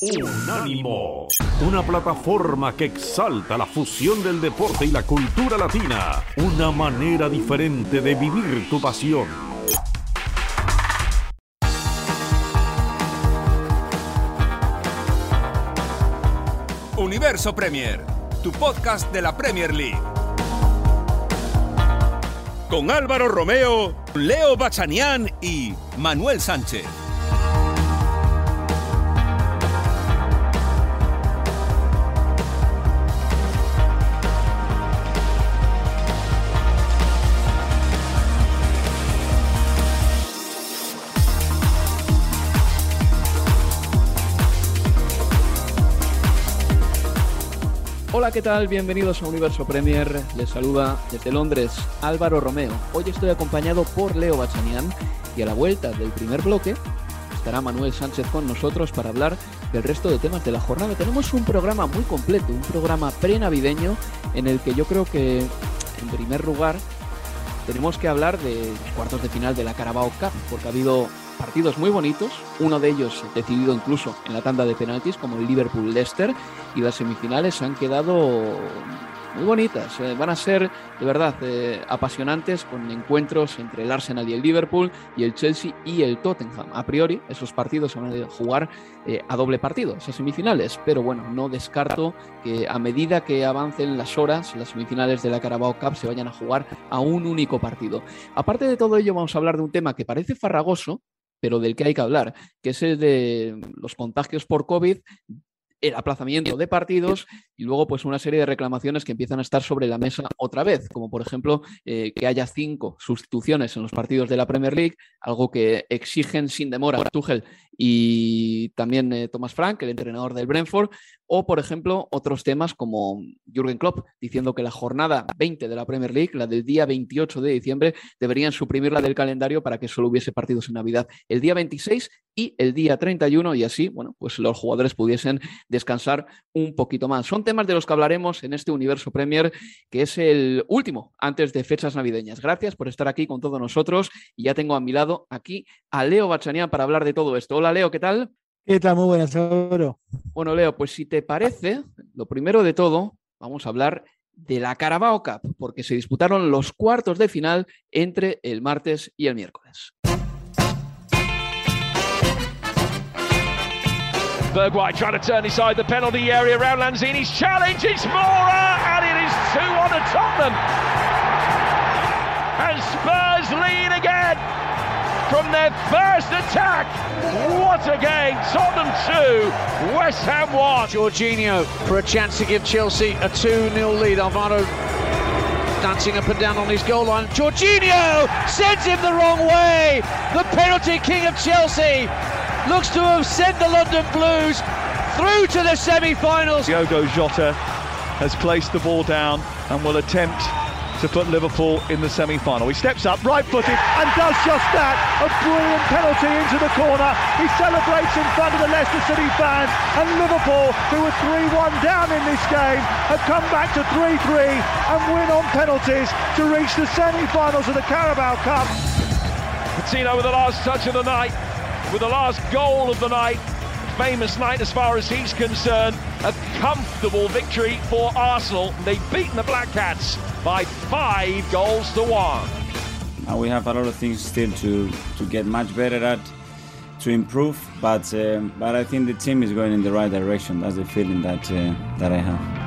Unánimo, una plataforma que exalta la fusión del deporte y la cultura latina, una manera diferente de vivir tu pasión. Universo Premier, tu podcast de la Premier League. Con Álvaro Romeo, Leo Bachanián y Manuel Sánchez. Hola, ¿qué tal? Bienvenidos a Universo Premier. Les saluda desde Londres Álvaro Romeo. Hoy estoy acompañado por Leo Bachanian y a la vuelta del primer bloque estará Manuel Sánchez con nosotros para hablar del resto de temas de la jornada. Tenemos un programa muy completo, un programa pre-navideño en el que yo creo que, en primer lugar, tenemos que hablar de los cuartos de final de la Carabao Cup, porque ha habido partidos muy bonitos, uno de ellos decidido incluso en la tanda de penaltis como el Liverpool-Leicester y las semifinales han quedado muy bonitas, eh, van a ser de verdad eh, apasionantes con encuentros entre el Arsenal y el Liverpool y el Chelsea y el Tottenham. A priori esos partidos se van a jugar eh, a doble partido, esas semifinales, pero bueno, no descarto que a medida que avancen las horas, las semifinales de la Carabao Cup se vayan a jugar a un único partido. Aparte de todo ello, vamos a hablar de un tema que parece farragoso, pero del que hay que hablar, que es el de los contagios por COVID el aplazamiento de partidos y luego pues una serie de reclamaciones que empiezan a estar sobre la mesa otra vez, como por ejemplo eh, que haya cinco sustituciones en los partidos de la Premier League, algo que exigen sin demora Tuchel y también eh, Thomas Frank, el entrenador del Brentford, o por ejemplo otros temas como Jürgen Klopp diciendo que la jornada 20 de la Premier League, la del día 28 de diciembre, deberían suprimirla del calendario para que solo hubiese partidos en Navidad el día 26 y el día 31 y así, bueno, pues los jugadores pudiesen descansar un poquito más. Son temas de los que hablaremos en este universo Premier, que es el último antes de fechas navideñas. Gracias por estar aquí con todos nosotros y ya tengo a mi lado aquí a Leo Bachanian para hablar de todo esto. Hola Leo, ¿qué tal? ¿Qué tal? Muy buenas, Oro. Bueno, Leo, pues si te parece, lo primero de todo, vamos a hablar de la Carabao Cup, porque se disputaron los cuartos de final entre el martes y el miércoles. Bergwijn trying to turn inside the penalty area around Lanzini's challenge. It's Mora, and it is 2 on to Tottenham. And Spurs lead again from their first attack. What a game! Tottenham 2, West Ham 1. Jorginho for a chance to give Chelsea a 2 0 lead. Alvaro dancing up and down on his goal line. Jorginho sends him the wrong way. The penalty king of Chelsea looks to have sent the London Blues through to the semi-finals. Diogo Jota has placed the ball down and will attempt to put Liverpool in the semi-final. He steps up, right-footed, and does just that. A brilliant penalty into the corner. He celebrates in front of the Leicester City fans, and Liverpool, who were 3-1 down in this game, have come back to 3-3 and win on penalties to reach the semi-finals of the Carabao Cup. Patino with the last touch of the night, with the last goal of the night. Famous night as far as he's concerned. A comfortable victory for Arsenal. They've beaten the Black Cats by five goals to one. Uh, we have a lot of things still to, to get much better at, to improve, but um, but I think the team is going in the right direction. That's the feeling that uh, that I have.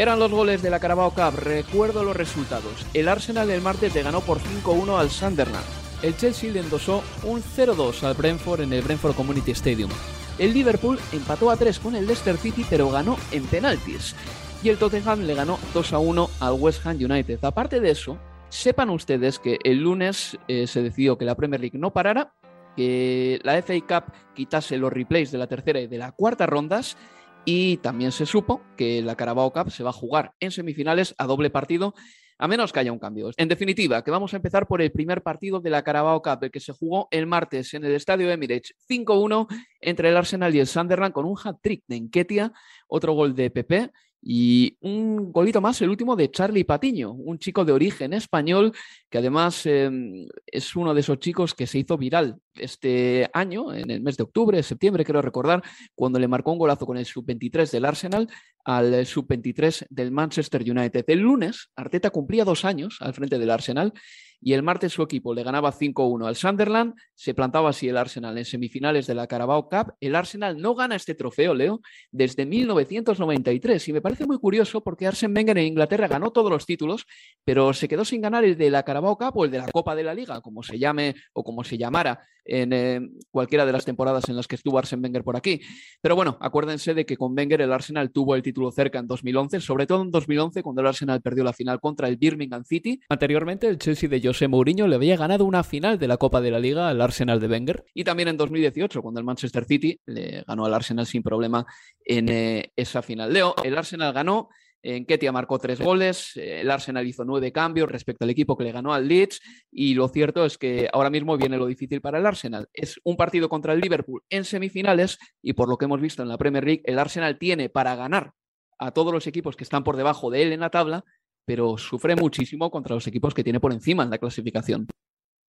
Eran los goles de la Carabao Cup, recuerdo los resultados. El Arsenal el martes le ganó por 5-1 al Sunderland. El Chelsea le endosó un 0-2 al Brentford en el Brentford Community Stadium. El Liverpool empató a 3 con el Leicester City pero ganó en penaltis. Y el Tottenham le ganó 2-1 al West Ham United. Aparte de eso, sepan ustedes que el lunes eh, se decidió que la Premier League no parara, que la FA Cup quitase los replays de la tercera y de la cuarta rondas y también se supo que la Carabao Cup se va a jugar en semifinales a doble partido, a menos que haya un cambio. En definitiva, que vamos a empezar por el primer partido de la Carabao Cup, el que se jugó el martes en el estadio Emirates 5-1 entre el Arsenal y el Sunderland con un hat-trick de Enquetia, otro gol de Pepe Y un golito más, el último de Charlie Patiño, un chico de origen español que además em, es uno de esos chicos que se hizo viral este año, en el mes de octubre, septiembre, quiero recordar, cuando le marcó un golazo con el sub-23 del Arsenal al sub-23 del Manchester United. El lunes, Arteta cumplía dos años al frente del Arsenal y el martes su equipo le ganaba 5-1 al Sunderland, se plantaba así el Arsenal en semifinales de la Carabao Cup. El Arsenal no gana este trofeo, Leo, desde 1993 y me parece muy curioso porque Arsene Wenger en Inglaterra ganó todos los títulos, pero se quedó sin ganar el de la Carabao Cup o el de la Copa de la Liga, como se llame o como se llamara en eh, cualquiera de las temporadas en las que estuvo Arsene Wenger por aquí. Pero bueno, acuérdense de que con Wenger el Arsenal tuvo el título cerca en 2011, sobre todo en 2011 cuando el Arsenal perdió la final contra el Birmingham City. Anteriormente el Chelsea de José Mourinho le había ganado una final de la Copa de la Liga al Arsenal de Wenger y también en 2018 cuando el Manchester City le ganó al Arsenal sin problema en eh, esa final. Leo, el Arsenal ganó en Ketia marcó tres goles, el Arsenal hizo nueve cambios respecto al equipo que le ganó al Leeds y lo cierto es que ahora mismo viene lo difícil para el Arsenal. Es un partido contra el Liverpool en semifinales y por lo que hemos visto en la Premier League, el Arsenal tiene para ganar a todos los equipos que están por debajo de él en la tabla, pero sufre muchísimo contra los equipos que tiene por encima en la clasificación.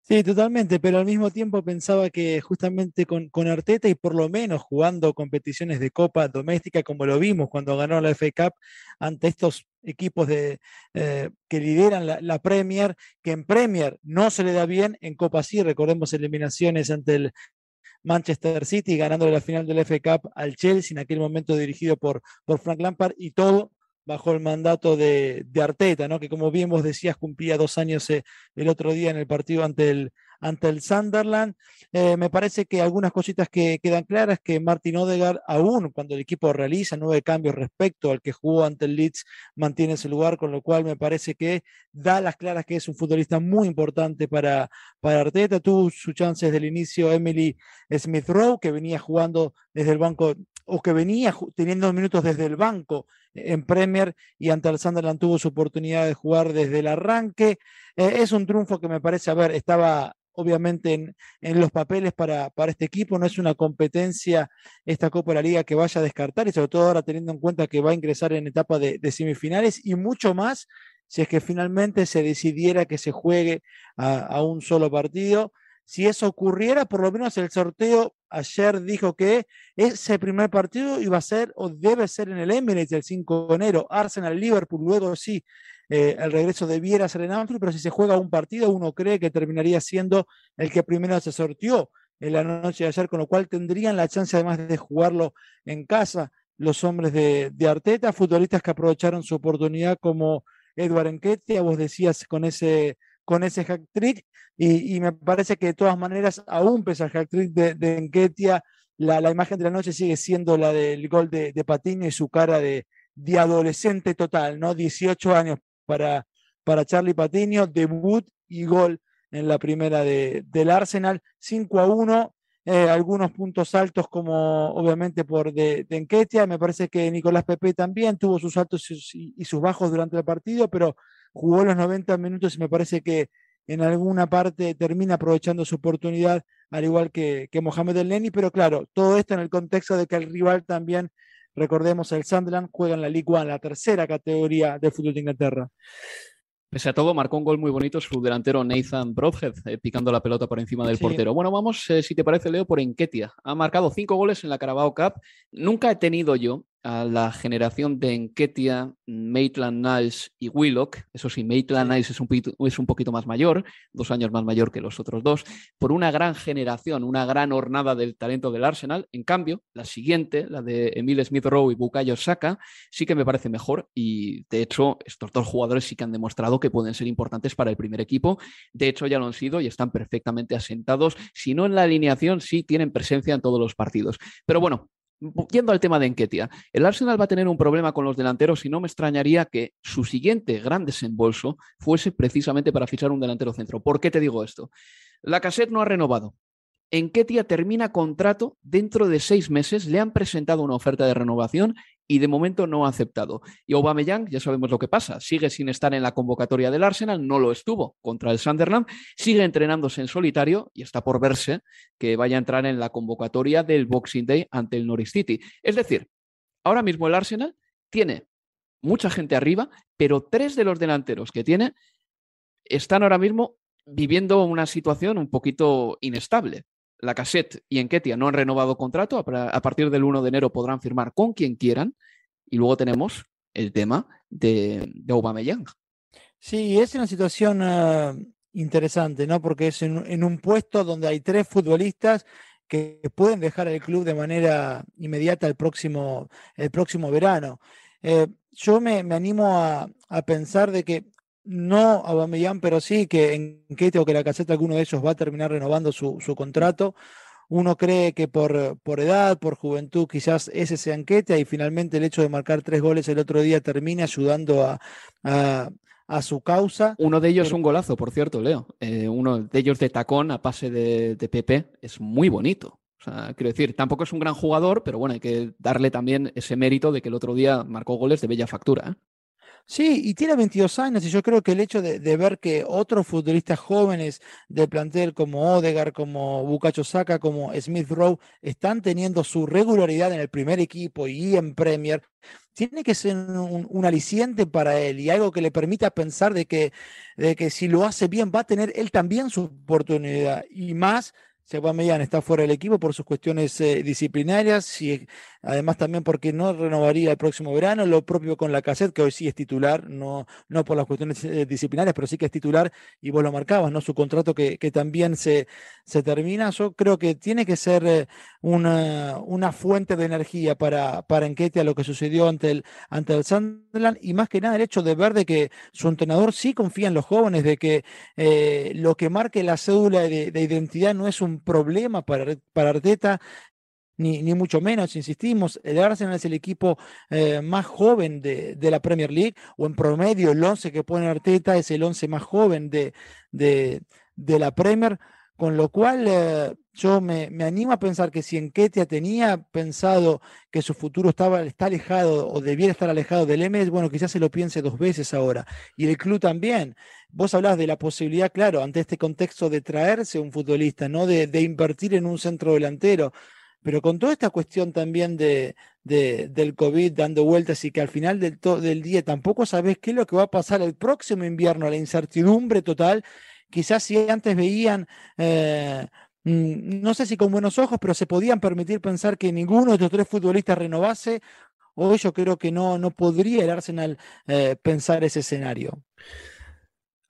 Sí, totalmente, pero al mismo tiempo pensaba que justamente con, con, Arteta y por lo menos jugando competiciones de Copa doméstica, como lo vimos cuando ganó la FA Cup ante estos equipos de, eh, que lideran la, Premier, que en Premier no se le da bien, en Copa sí, recordemos eliminaciones ante el Manchester City, ganándole la final del FA Cup al Chelsea, en aquel momento dirigido por, por Frank Lampard, y todo bajo el mandato de, de, Arteta, ¿no? que como bien vos decías, cumplía dos años eh, el otro día en el partido ante el, ante el Sunderland. Eh, me parece que algunas cositas que quedan claras, que Martin Odegaard, aún cuando el equipo realiza nueve cambios respecto al que jugó ante el Leeds, mantiene ese lugar, con lo cual me parece que da las claras que es un futbolista muy importante para, para Arteta. Tuvo sus chances del inicio Emily Smith Rowe, que venía jugando desde el banco o que venía teniendo minutos desde el banco en Premier y ante el Sunderland tuvo su oportunidad de jugar desde el arranque. Eh, es un triunfo que me parece, a ver, estaba obviamente en, en los papeles para, para, este equipo, no es una competencia esta Copa de la Liga que vaya a descartar y sobre todo ahora teniendo en cuenta que va a ingresar en etapa de, semifinales y mucho más si es que finalmente se decidiera que se juegue a un solo partido. Si eso ocurriera, por lo menos el sorteo ayer dijo que ese primer partido iba a ser o debe ser en el Emirates el 5 de enero. Arsenal, Liverpool, luego sí, eh, el regreso debiera ser en Anfield, pero si se juega un partido, uno cree que terminaría siendo el que primero se sorteó en la noche de ayer, con lo cual tendrían la chance además de jugarlo en casa los hombres de, Arteta, futbolistas que aprovecharon su oportunidad como Edward Enquetia, vos decías con ese con ese hack trick y, me parece que de todas maneras, aún pese al hack trick de, de Enquetia, la, imagen de la noche sigue siendo la del gol de, Patiño y su cara de, adolescente total, ¿no? 18 años para, para Charlie Patiño, debut y gol en la primera de, del Arsenal, 5 a 1, eh, algunos puntos altos como obviamente por de, de Enquetia, me parece que Nicolás Pepe también tuvo sus altos y sus bajos durante el partido, pero jugó los 90 minutos y me parece que en alguna parte termina aprovechando su oportunidad, al igual que, que Mohamed El Neni, pero claro, todo esto en el contexto de que el rival también, recordemos, el Sunderland juega en la Ligue 1, la tercera categoría de fútbol de Inglaterra. Pese a todo, marcó un gol muy bonito su delantero Nathan Broadhead, eh, picando la pelota por encima del sí. portero. Bueno, vamos, eh, si te parece, Leo, por Enquetia. Ha marcado cinco goles en la Carabao Cup. Nunca he tenido yo a la generación de Enquetia, Maitland Niles y Willock. Eso sí, Maitland. Niles es un, poquito, es un poquito más mayor, dos años más mayor que los otros dos, por una gran generación, una gran hornada del talento del Arsenal. En cambio, la siguiente, la de Emile Smith Rowe y Bukayo Saka, sí que me parece mejor y de hecho estos dos jugadores sí que han demostrado que pueden ser importantes para el primer equipo. De hecho, ya lo han sido y están perfectamente asentados. Si no en la alineación, sí tienen presencia en todos los partidos. Pero bueno, yendo al tema de Enquetia, el Arsenal va a tener un problema con los delanteros y no me extrañaría que su siguiente gran desembolso fuese precisamente para fichar un delantero centro. ¿Por qué te digo esto? La cassette no ha renovado. Enquetia termina contrato dentro de seis meses, le han presentado una oferta de renovación y de momento no ha aceptado. Y Aubameyang, ya sabemos lo que pasa, sigue sin estar en la convocatoria del Arsenal, no lo estuvo contra el Sunderland, sigue entrenándose en solitario y está por verse que vaya a entrar en la convocatoria del Boxing Day ante el Norwich City. Es decir, ahora mismo el Arsenal tiene mucha gente arriba, pero tres de los delanteros que tiene están ahora mismo viviendo una situación un poquito inestable. La Cassette y Enquetia no han renovado contrato, a partir del 1 de enero podrán firmar con quien quieran, y luego tenemos el tema de, de Aubameyang. Sí, es una situación ah, interesante, ¿no? Porque es en, un puesto donde hay tres futbolistas que pueden dejar el club de manera inmediata el próximo, el próximo verano. Eh, yo me, animo a, pensar de que no Aubameyang, pero sí que en Kete o que la caseta alguno de ellos va a terminar renovando su, contrato. Uno cree que por, por, edad, por juventud, quizás ese sea Enquete y finalmente el hecho de marcar tres goles el otro día termine ayudando a, a, su causa. Uno de ellos es un golazo, por cierto, Leo. Eh, uno de ellos de tacón a pase de, de Pepe es muy bonito. O sea, quiero decir, tampoco es un gran jugador, pero bueno, hay que darle también ese mérito de que el otro día marcó goles de bella factura. ¿eh? Sí, y tiene 22 años y yo creo que el hecho de, ver que otros futbolistas jóvenes del plantel como Odegar, como Bucacho Saka, como Smith Rowe están teniendo su regularidad en el primer equipo y en Premier, tiene que ser un, aliciente para él y algo que le permita pensar de que, de que si lo hace bien va a tener él también su oportunidad. Y más Aubameyang está fuera del equipo por sus cuestiones eh, disciplinarias y además también porque no renovaría el próximo verano, lo propio con la cassette, que hoy sí es titular, no, no por las cuestiones eh, disciplinarias, pero sí que es titular y vos lo marcabas, ¿no? Su contrato que, que también se, se termina. Yo creo que tiene que ser eh, una, una fuente de energía para, para a lo que sucedió ante el, ante el Sunderland y más que nada el hecho de ver de que su entrenador sí confía en los jóvenes, de que lo que marque la cédula de, de identidad no es un problema para, para Arteta, ni, ni, mucho menos, insistimos, el Arsenal es el equipo eh, más joven de, de, la Premier League, o en promedio el 11 que pone Arteta es el 11 más joven de, de, de la Premier, con lo cual eh, yo me, me, animo a pensar que si Enquetia tenía pensado que su futuro estaba, está alejado o debiera estar alejado del MS, bueno, quizás se lo piense dos veces ahora. Y el club también. Vos hablás de la posibilidad, claro, ante este contexto de traerse un futbolista, no de, de invertir en un centro delantero. Pero con toda esta cuestión también de, de, del COVID dando vueltas y que al final del, día tampoco sabés qué es lo que va a pasar el próximo invierno, la incertidumbre total, quizás si antes veían eh, Mm, no sé si con buenos ojos, pero se podían permitir pensar que ninguno de estos tres futbolistas renovase. Hoy yo creo que no, no podría el Arsenal eh, pensar ese escenario.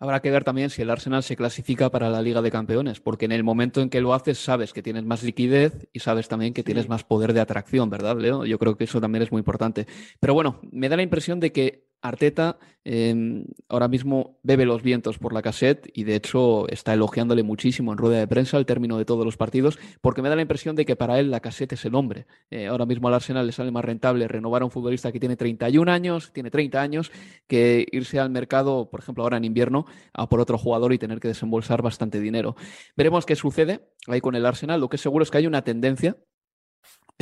Habrá que ver también si el Arsenal se clasifica para la Liga de Campeones, porque en el momento en que lo haces sabes que tienes más liquidez y sabes también que tienes más poder de atracción, ¿verdad, Leo? Yo creo que eso también es muy importante. Pero bueno, me da la impresión de que Arteta em, ahora mismo bebe los vientos por la cassette y de hecho está elogiándole muchísimo en rueda de prensa al término de todos los partidos porque me da la impresión de que para él la cassette es el hombre. Eh, ahora mismo al Arsenal le sale más rentable renovar a un futbolista que tiene 31 años, tiene 30 años, que irse al mercado, por ejemplo ahora en invierno, a por otro jugador y tener que desembolsar bastante dinero. Veremos qué sucede ahí con el Arsenal. Lo que es seguro es que hay una tendencia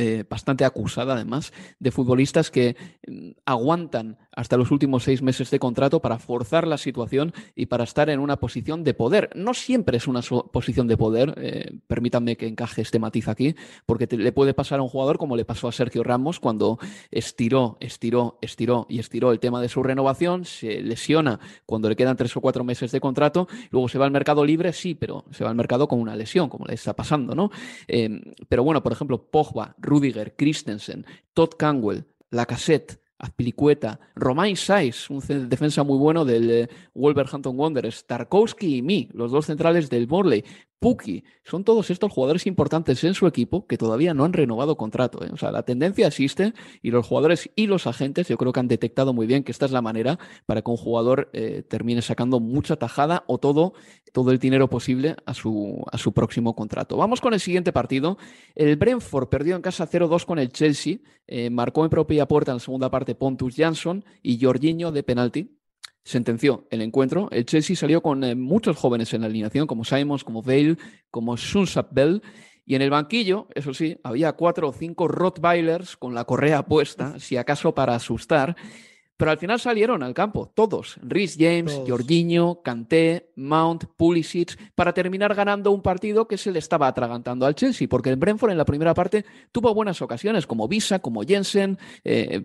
eh, bastante acusada además, de futbolistas que mm, aguantan hasta los últimos seis meses de contrato para forzar la situación y para estar en una posición de poder. No siempre es una posición de poder, eh, permítanme que encaje este matiz aquí, porque le puede pasar a un jugador como le pasó a Sergio Ramos cuando estiró, estiró, estiró y estiró el tema de su renovación, se lesiona cuando le quedan tres o cuatro meses de contrato, luego se va al mercado libre, sí, pero se va al mercado con una lesión, como le está pasando, ¿no? Eh, pero bueno, por ejemplo, Pogba, Rudiger, Christensen, Todd Canwell, Lacazette, Azpilicueta, Romain Saiz, un defensa muy bueno del eh, Wolverhampton Wanderers, Tarkowski y mí, los dos centrales del Morley, Puki, son todos estos jugadores importantes en su equipo que todavía no han renovado contrato. ¿eh? O sea, la tendencia existe y los jugadores y los agentes yo creo que han detectado muy bien que esta es la manera para que un jugador eh, termine sacando mucha tajada o todo, todo el dinero posible a su, a su próximo contrato. Vamos con el siguiente partido. El Brentford perdió en casa 0-2 con el Chelsea, eh, marcó en propia puerta en la segunda parte Pontus Jansson y Jorginho de penalti sentenció el encuentro. El Chelsea salió con eh, muchos jóvenes en la alineación, como Simons, como Vale, como Sunsap Bell. Y en el banquillo, eso sí, había cuatro o cinco Rottweilers con la correa puesta, si acaso para asustar. Pero al final salieron al campo, todos. Rhys James, Jorginho, Kanté, Mount, Pulisic, para terminar ganando un partido que se le estaba atragantando al Chelsea, porque el Brentford en la primera parte tuvo buenas ocasiones, como Visa, como Jensen, eh,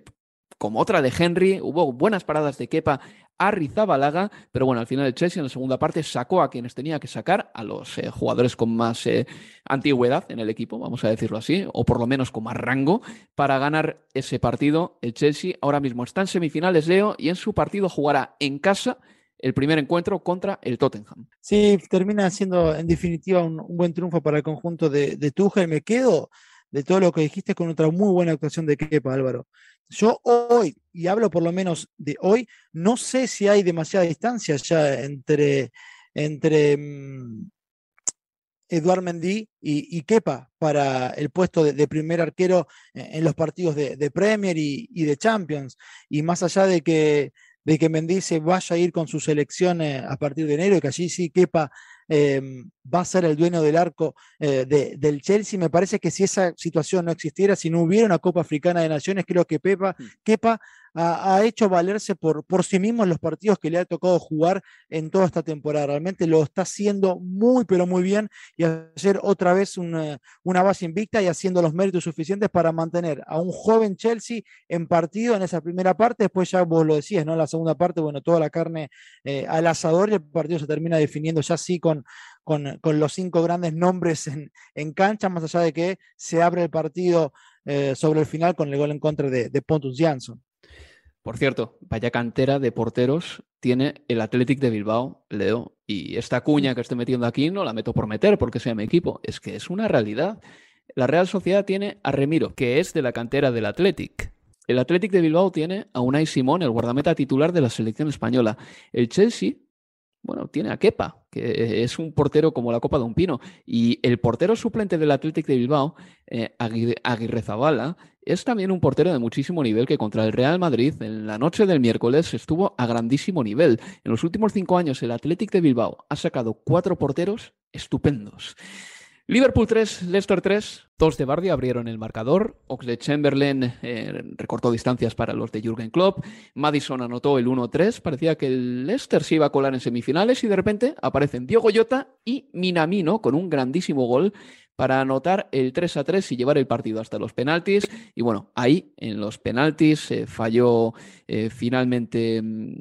como otra de Henry, hubo buenas paradas de Kepa a Rizabalaga, pero bueno, al final el Chelsea en la segunda parte sacó a quienes tenía que sacar, a los eh, jugadores con más eh, antigüedad en el equipo, vamos a decirlo así, o por lo menos con más rango, para ganar ese partido. El Chelsea ahora mismo está en semifinales, Leo, y en su partido jugará en casa el primer encuentro contra el Tottenham. Sí, termina siendo en definitiva un, buen triunfo para el conjunto de, de. Me quedo de todo lo que dijiste con otra muy buena actuación de Kepa, Álvaro. Yo hoy, y hablo por lo menos de hoy, no sé si hay demasiada distancia ya entre, entre mm, Eduard Mendy y, Kepa para el puesto de, primer arquero en, los partidos de, Premier y, de Champions. Y más allá de que, de que Mendy se vaya a ir con su selección a partir de enero y que allí sí Kepa Em, va a ser el dueño del arco eh, del Chelsea. Me parece que si esa situación no existiera, si no hubiera una Copa Africana de Naciones, creo que Pepa, mm. Kepa ha, hecho valerse por, por sí mismo en los partidos que le ha tocado jugar en toda esta temporada. Realmente lo está haciendo muy, pero muy bien y hacer otra vez una, una base invicta y haciendo los méritos suficientes para mantener a un joven Chelsea en partido en esa primera parte. Después ya vos lo decías, ¿no? En la segunda parte, bueno, toda la carne eh, al asador y el partido se termina definiendo ya sí con, con, con, los cinco grandes nombres en, en, cancha, más allá de que se abre el partido eh, sobre el final con el gol en contra de, de Pontus Jansson. Por cierto, vaya cantera de porteros tiene el Athletic de Bilbao, Leo. Y esta cuña que estoy metiendo aquí no la meto por meter porque sea mi equipo. Es que es una realidad. La Real Sociedad tiene a Remiro, que es de la cantera del Athletic. El Athletic de Bilbao tiene a Unai Simón, el guardameta titular de la selección española. El Chelsea bueno, tiene a Kepa, que es un portero como la copa de un pino. Y el portero suplente del Athletic de Bilbao, eh, Aguirre Zabala, es también un portero de muchísimo nivel que contra el Real Madrid en la noche del miércoles estuvo a grandísimo nivel. En los últimos cinco años el Athletic de Bilbao ha sacado cuatro porteros estupendos. Liverpool 3, Leicester 3, dos de Bardi abrieron el marcador, Oxlade Chamberlain eh, recortó distancias para los de Jürgen Klopp, Madison anotó el 1-3, parecía que el Leicester se iba a colar en semifinales y de repente aparecen Diego Jota y Minamino con un grandísimo gol para anotar el 3 3 y llevar el partido hasta los penaltis. Y bueno, ahí en los penaltis se falló eh, finalmente mm,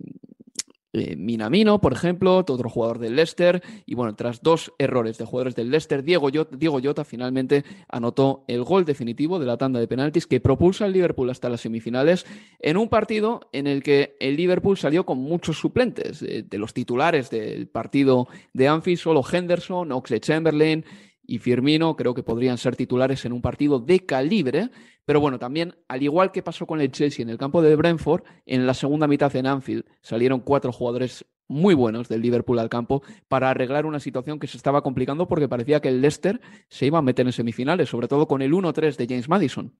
eh, Minamino, por ejemplo, otro jugador del Leicester. Y bueno, tras dos errores de jugadores del Leicester, Diego Jota, Diego finalmente anotó el gol definitivo de la tanda de penaltis que propulsa al Liverpool hasta las semifinales en un partido en el que el Liverpool salió con muchos suplentes. Eh, de los titulares del partido de Anfield, solo Henderson, Oxley Chamberlain y Firmino creo que podrían ser titulares en un partido de calibre, pero bueno, también, al igual que pasó con el Chelsea en el campo de Brentford, en la segunda mitad en Anfield salieron cuatro jugadores muy buenos del Liverpool al campo para arreglar una situación que se estaba complicando porque parecía que el Leicester se iba a meter en semifinales, sobre todo con el 1-3 de James Madison.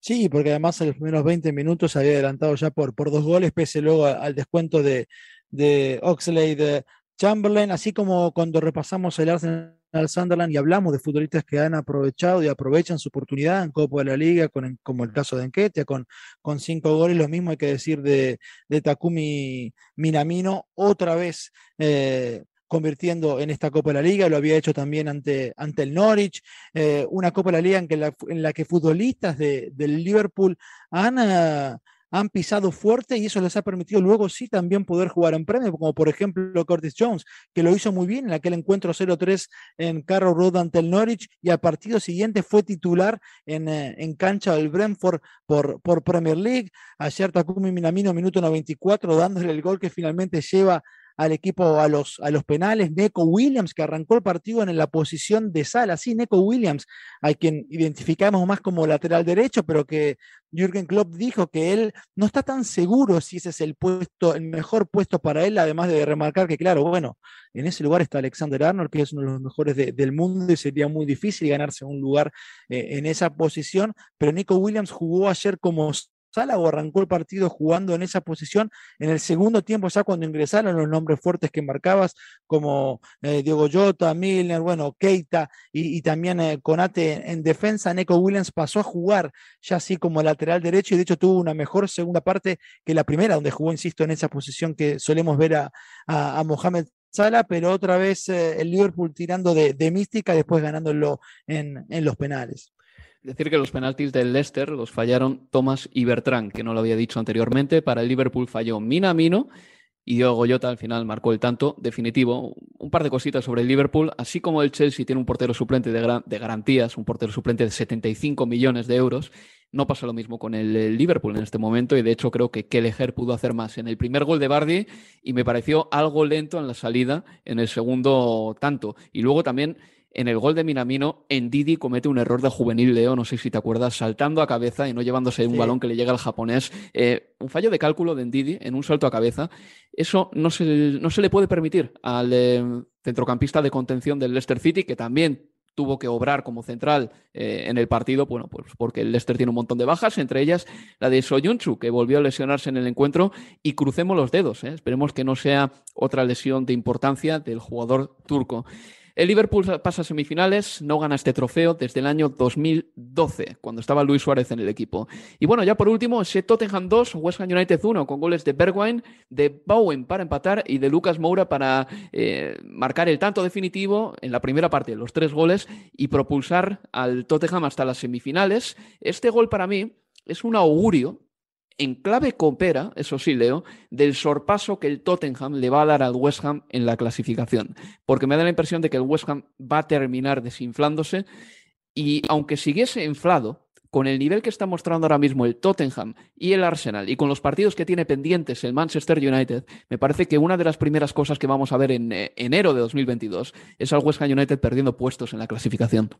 Sí, porque además en los primeros 20 minutos se había adelantado ya por, por dos goles, pese luego al descuento de, de Oxley de Chamberlain, así como cuando repasamos el Arsenal al Sunderland y hablamos de futbolistas que han aprovechado y aprovechan su oportunidad en Copa de la Liga, con, como el caso de Enquetia, con, con cinco goles, lo mismo hay que decir de, Takumi Minamino, otra vez eh, convirtiendo en esta Copa de la Liga, lo había hecho también ante, ante el Norwich, eh, una Copa de la Liga en, que en la que futbolistas de, del Liverpool han... Ah, han pisado fuerte y eso les ha permitido luego sí también poder jugar en premio, como por ejemplo Curtis Jones, que lo hizo muy bien en aquel encuentro 0-3 en Carroll Road ante el Norwich y al partido siguiente fue titular en, eh, en cancha del Brentford por, por Premier League. Ayer Takumi Minamino, minuto 94, dándole el gol que finalmente lleva al equipo a los, a los penales. Neko Williams, que arrancó el partido en la posición de sala. Sí, Neko Williams, a quien identificamos más como lateral derecho, pero que Jürgen Klopp dijo que él no está tan seguro si ese es el puesto, el mejor puesto para él, además de remarcar que, claro, bueno, en ese lugar está Alexander Arnold, que es uno de los mejores del mundo y sería muy difícil ganarse un lugar eh, en esa posición, pero Nico Williams jugó ayer como o arrancó el partido jugando en esa posición. En el segundo tiempo, ya cuando ingresaron los nombres fuertes que marcabas, como eh, Diego Jota, Milner, bueno, Keita y, también eh, Conate en, defensa, Neko Williams pasó a jugar ya así como lateral derecho y de hecho tuvo una mejor segunda parte que la primera, donde jugó, insisto, en esa posición que solemos ver a, a, Mohamed Sala, pero otra vez eh, el Liverpool tirando de, mística, después ganándolo en, en los penales. Decir que los penaltis del Leicester los fallaron Thomas y Bertrand, que no lo había dicho anteriormente. Para el Liverpool falló Minamino y Diego Goyota al final marcó el tanto definitivo. Un par de cositas sobre el Liverpool, así como el Chelsea tiene un portero suplente de, de garantías, un portero suplente de 75 millones de euros. No pasa lo mismo con el, Liverpool en este momento y de hecho creo que Kelleher pudo hacer más en el primer gol de Bardi y me pareció algo lento en la salida en el segundo tanto. Y luego también en el gol de Minamino, Didi comete un error de juvenil, Leo, no sé si te acuerdas, saltando a cabeza y no llevándose un balón que le llega al japonés. Eh, un fallo de cálculo de Ndidi en un salto a cabeza. Eso no se, no se le puede permitir al eh, centrocampista de contención del Leicester City, que también tuvo que obrar como central eh, en el partido, bueno, pues porque el Leicester tiene un montón de bajas, entre ellas la de Soyunchu, que volvió a lesionarse en el encuentro, y crucemos los dedos, esperemos que no sea otra lesión de importancia del jugador turco. El Liverpool pasa a semifinales, no gana este trofeo desde el año 2012, cuando estaba Luis Suárez en el equipo. Y bueno, ya por último, ese Tottenham 2, West Ham United 1, con goles de Bergwijn, de Bowen para empatar y de Lucas Moura para eh, marcar el tanto definitivo en la primera parte, los tres goles, y propulsar al Tottenham hasta las semifinales. Este gol para mí es un augurio en clave coopera, eso sí, Leo, del sorpaso que el Tottenham le va a dar al West Ham en la clasificación. Porque me da la impresión de que el West Ham va a terminar desinflándose y aunque siguiese inflado, con el nivel que está mostrando ahora mismo el Tottenham y el Arsenal y con los partidos que tiene pendientes el Manchester United, me parece que una de las primeras cosas que vamos a ver en eh, enero de 2022 es al West Ham United perdiendo puestos en la clasificación.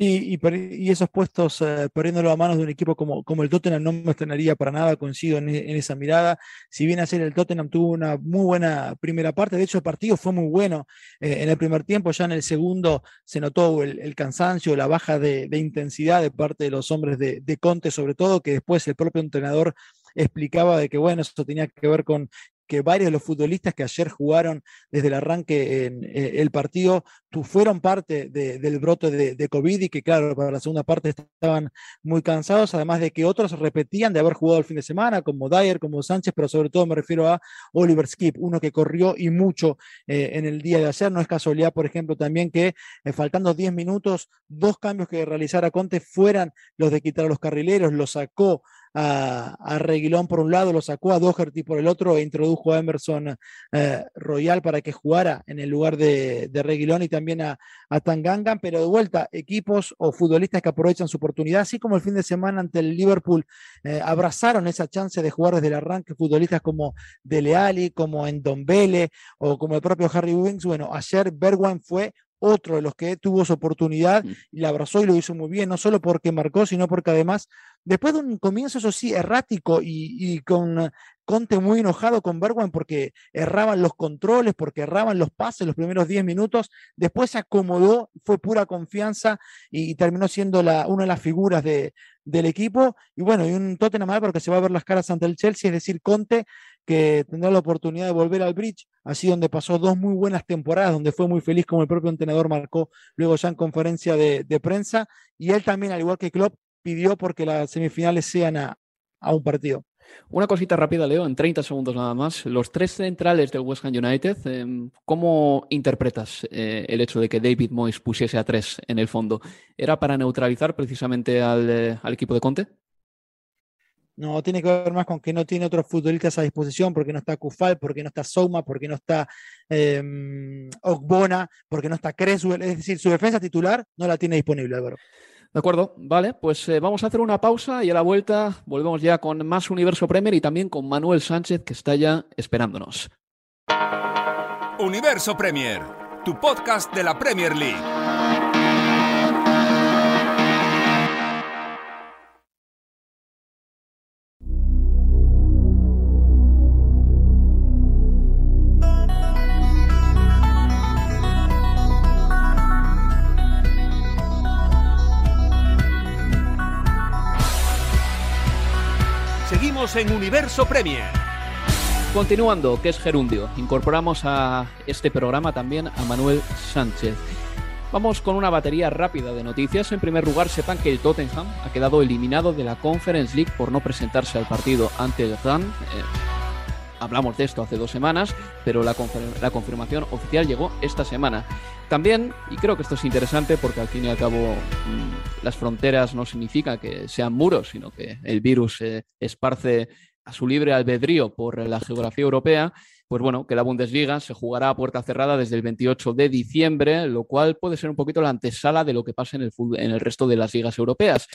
Sí, y, esos puestos eh, perdiéndolo a manos de un equipo como, como el Tottenham no me extrañaría para nada, coincido en, esa mirada. Si bien ayer el Tottenham tuvo una muy buena primera parte, de hecho el partido fue muy bueno eh, en el primer tiempo, ya en el segundo se notó el, cansancio, la baja de, intensidad de parte de los hombres de, de Conte, sobre todo, que después el propio entrenador explicaba de que, bueno, eso tenía que ver con que varios de los futbolistas que ayer jugaron desde el arranque en eh, el partido fueron parte del brote de, COVID y que claro, para la segunda parte estaban muy cansados, además de que otros repetían de haber jugado el fin de semana, como Dyer, como Sánchez, pero sobre todo me refiero a Oliver Skip, uno que corrió y mucho eh, en el día de ayer. No es casualidad, por ejemplo, también que eh, faltando 10 minutos, dos cambios que realizara Conte fueran los de quitar a los carrileros, lo sacó a, Reguilón por un lado, lo sacó a Doherty por el otro e introdujo a Emerson eh, Royal para que jugara en el lugar de, de Reguilón y también a, a, Tangangan, pero de vuelta, equipos o futbolistas que aprovechan su oportunidad, así como el fin de semana ante el Liverpool eh, abrazaron esa chance de jugar desde el arranque futbolistas como Dele Alli, como Endombele o como el propio Harry Wings. Bueno, ayer Bergwijn fue otro de los que tuvo su oportunidad y la abrazó y lo hizo muy bien, no solo porque marcó, sino porque además, después de un comienzo, eso sí, errático y, con Conte muy enojado con Bergwijn porque erraban los controles, porque erraban los pases los primeros 10 minutos, después se acomodó, fue pura confianza y, terminó siendo una de las figuras de, del equipo. Y bueno, y un Tottenham porque se va a ver las caras ante el Chelsea, es decir, Conte que tendrá la oportunidad de volver al bridge, así donde pasó dos muy buenas temporadas, donde fue muy feliz como el propio entrenador marcó luego ya en conferencia de, prensa, y él también, al igual que Klopp, pidió porque las semifinales sean a, un partido. Una cosita rápida, Leo, en 30 segundos nada más. Los tres centrales del West Ham United, em, ¿cómo interpretas eh, el hecho de que David Moyes pusiese a tres en el fondo? ¿Era para neutralizar precisamente al, eh, al equipo de Conte? No, tiene que ver más con que no tiene otros futbolistas a disposición, porque no está Kufal, porque no está Souma, porque no está eh, porque no está Creswell. Es decir, su defensa titular no la tiene disponible, Álvaro. De acuerdo, vale, pues eh, vamos a hacer una pausa y a la vuelta volvemos ya con más Universo Premier y también con Manuel Sánchez que está ya esperándonos. Universo Premier, tu podcast de la Premier League. En Universo Premier. Continuando, ¿qué es Gerundio? Incorporamos a este programa también a Manuel Sánchez. Vamos con una batería rápida de noticias. En primer lugar, sepan que el Tottenham ha quedado eliminado de la Conference League por no presentarse al partido ante el Run. Eh, hablamos de esto hace dos semanas, pero la, la, confirmación oficial llegó esta semana. También, y creo que esto es interesante porque al fin y al cabo mm, las fronteras no significa que sean muros, sino que el virus se esparce a su libre albedrío por la geografía europea, pues bueno, que la Bundesliga se jugará a puerta cerrada desde el 28 de diciembre, lo cual puede ser un poquito la antesala de lo que pasa en el, en el resto de las ligas europeas.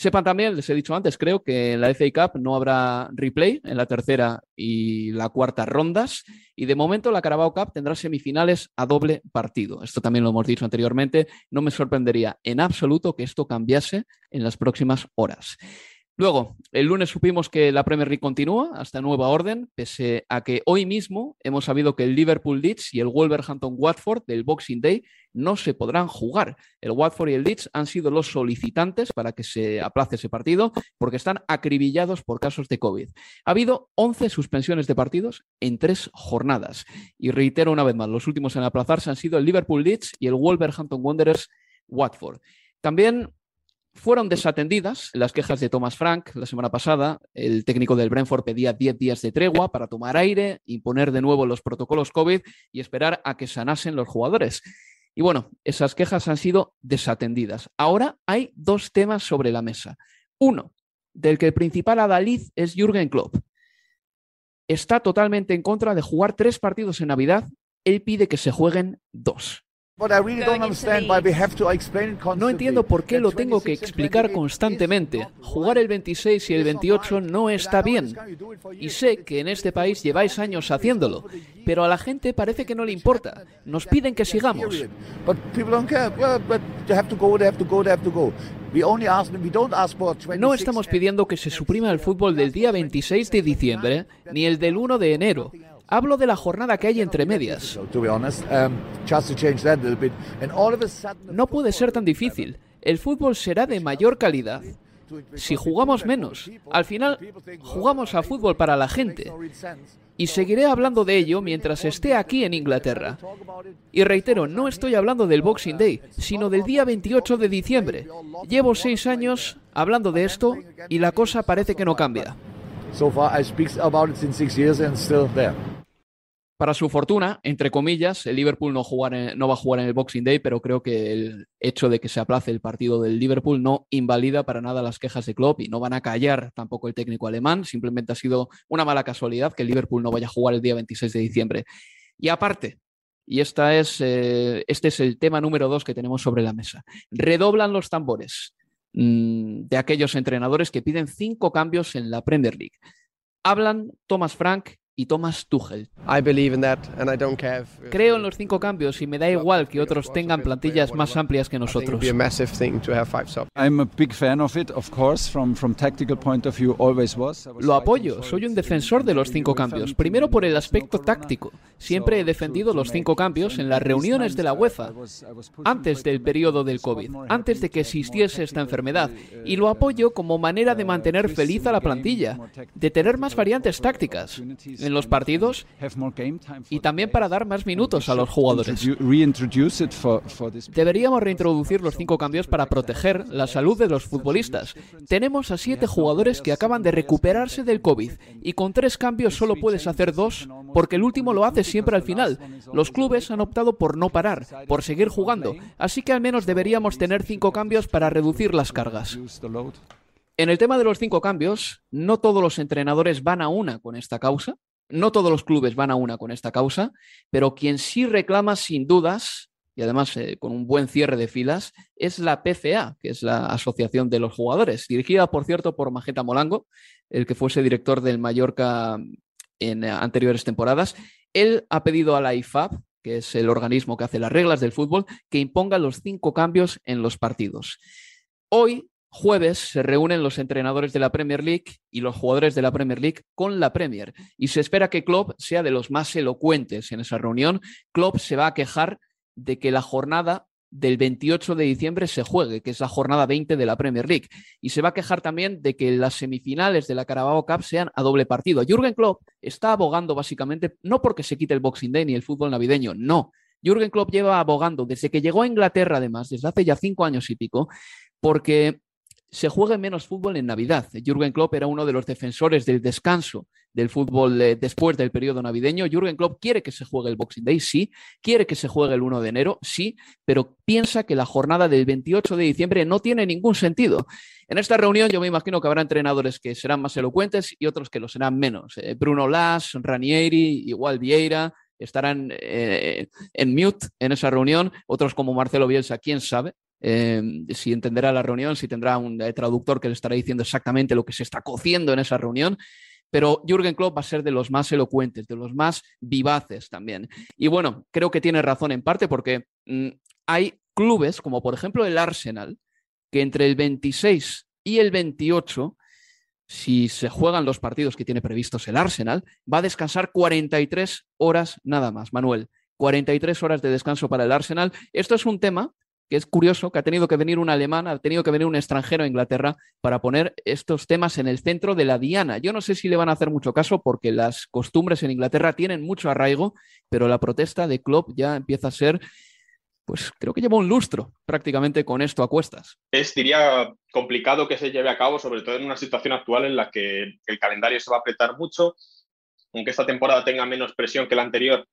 Sepan también, les he dicho antes, creo que en la FA Cup no habrá replay en la tercera y la cuarta rondas. Y de momento la Carabao Cup tendrá semifinales a doble partido. Esto también lo hemos dicho anteriormente. No me sorprendería en absoluto que esto cambiase en las próximas horas. Luego, el lunes supimos que la Premier League continúa hasta nueva orden, pese a que hoy mismo hemos sabido que el Liverpool Leeds y el Wolverhampton Watford del Boxing Day no se podrán jugar. El Watford y el Leeds han sido los solicitantes para que se aplace ese partido porque están acribillados por casos de COVID. Ha habido 11 suspensiones de partidos en tres jornadas. Y reitero una vez más, los últimos en aplazarse han sido el Liverpool Leeds y el Wolverhampton Wanderers Watford. También fueron desatendidas las quejas de Thomas Frank la semana pasada. El técnico del Brentford pedía 10 días de tregua para tomar aire, imponer de nuevo los protocolos COVID y esperar a que sanasen los jugadores. Y bueno, esas quejas han sido desatendidas. Ahora hay dos temas sobre la mesa. Uno, del que el principal adalid es Jürgen Klopp. Está totalmente en contra de jugar tres partidos en Navidad. Él pide que se jueguen dos. No entiendo por qué lo tengo que explicar constantemente. Jugar el 26 y el 28 no está bien. Y sé que en este país lleváis años haciéndolo, pero a la gente parece que no le importa. Nos piden que sigamos. No estamos pidiendo que se suprima el fútbol del día 26 de diciembre ni el del 1 de enero. Hablo de la jornada que hay entre medias. No puede ser tan difícil. El fútbol será de mayor calidad si jugamos menos. Al final, jugamos a fútbol para la gente. Y seguiré hablando de ello mientras esté aquí en Inglaterra. Y reitero, no estoy hablando del Boxing Day, sino del día 28 de diciembre. Llevo seis años hablando de esto y la cosa parece que no cambia. Para su fortuna, entre comillas, el Liverpool no, va a jugar en el Boxing Day, pero creo que el hecho de que se aplace el partido del Liverpool no invalida para nada las quejas de Klopp y no van a callar tampoco el técnico alemán. Simplemente ha sido una mala casualidad que el Liverpool no vaya a jugar el día 26 de diciembre. Y aparte, y esta es, eh, este es el tema número dos que tenemos sobre la mesa, redoblan los tambores mm, de aquellos entrenadores que piden cinco cambios en la Premier League. Hablan Thomas Frank y Thomas Tuchel. Creo en los cinco cambios y me da igual que otros tengan plantillas más amplias que nosotros. Lo apoyo, soy un defensor de los cinco cambios. Primero por el aspecto táctico. Siempre he defendido los cinco cambios en las reuniones de la UEFA, antes del periodo del COVID, antes de que existiese esta enfermedad. Y lo apoyo como manera de mantener feliz a la plantilla, de tener más variantes tácticas en los partidos y también para dar más minutos a los jugadores. Deberíamos reintroducir los cinco cambios para proteger la salud de los futbolistas. Tenemos a siete jugadores que acaban de recuperarse del COVID y con tres cambios solo puedes hacer dos porque el último lo hace siempre al final. Los clubes han optado por no parar, por seguir jugando, así que al menos deberíamos tener cinco cambios para reducir las cargas. En el tema de los cinco cambios, no todos los entrenadores van a una con esta causa. No todos los clubes van a una con esta causa, pero quien sí reclama sin dudas, y además eh, con un buen cierre de filas, es la PCA, que es la Asociación de los Jugadores, dirigida, por cierto, por Majeta Molango, el que fuese director del Mallorca en anteriores temporadas. Él ha pedido a la IFAB, que es el organismo que hace las reglas del fútbol, que imponga los cinco cambios en los partidos. Hoy jueves se reúnen los entrenadores de la Premier League y los jugadores de la Premier League con la Premier y se espera que Klopp sea de los más elocuentes en esa reunión. Klopp se va a quejar de que la jornada del 28 de diciembre se juegue, que es la jornada 20 de la Premier League. Y se va a quejar también de que las semifinales de la Carabao Cup sean a doble partido. Jürgen Klopp está abogando básicamente, no porque se quite el Boxing Day ni el fútbol navideño, no. Jürgen Klopp lleva abogando desde que llegó a Inglaterra, además, desde hace ya cinco años y pico, porque se juegue menos fútbol en Navidad. Jürgen Klopp era uno de los defensores del descanso del fútbol eh, después del periodo navideño. Jürgen Klopp quiere que se juegue el Boxing Day, sí, quiere que se juegue el 1 de enero, sí, pero piensa que la jornada del 28 de diciembre no tiene ningún sentido. En esta reunión yo me imagino que habrá entrenadores que serán más elocuentes y otros que lo serán menos. Eh, Bruno Las, Ranieri, igual Vieira, estarán eh, en mute en esa reunión, otros como Marcelo Bielsa, quién sabe, Em, si entenderá la reunión, si tendrá un eh, traductor que le estará diciendo exactamente lo que se está cociendo en esa reunión. Pero Jürgen Klopp va a ser de los más elocuentes, de los más vivaces también. Y bueno, creo que tiene razón en parte porque mm, hay clubes, como por ejemplo el Arsenal, que entre el 26 y el 28 si se juegan los partidos que tiene previstos el Arsenal, va a descansar 43 horas nada más, Manuel. 43 horas de descanso para el Arsenal. Esto es un tema que es curioso que ha tenido que venir un alemán, ha tenido que venir un extranjero a Inglaterra para poner estos temas en el centro de la diana. Yo no sé si le van a hacer mucho caso porque las costumbres en Inglaterra tienen mucho arraigo, pero la protesta de Klopp ya empieza a ser, pues creo que lleva un lustro prácticamente con esto a cuestas. Es, diría, complicado que se lleve a cabo, sobre todo en una situación actual en la que el calendario se va a apretar mucho, aunque esta temporada tenga menos presión que la anterior.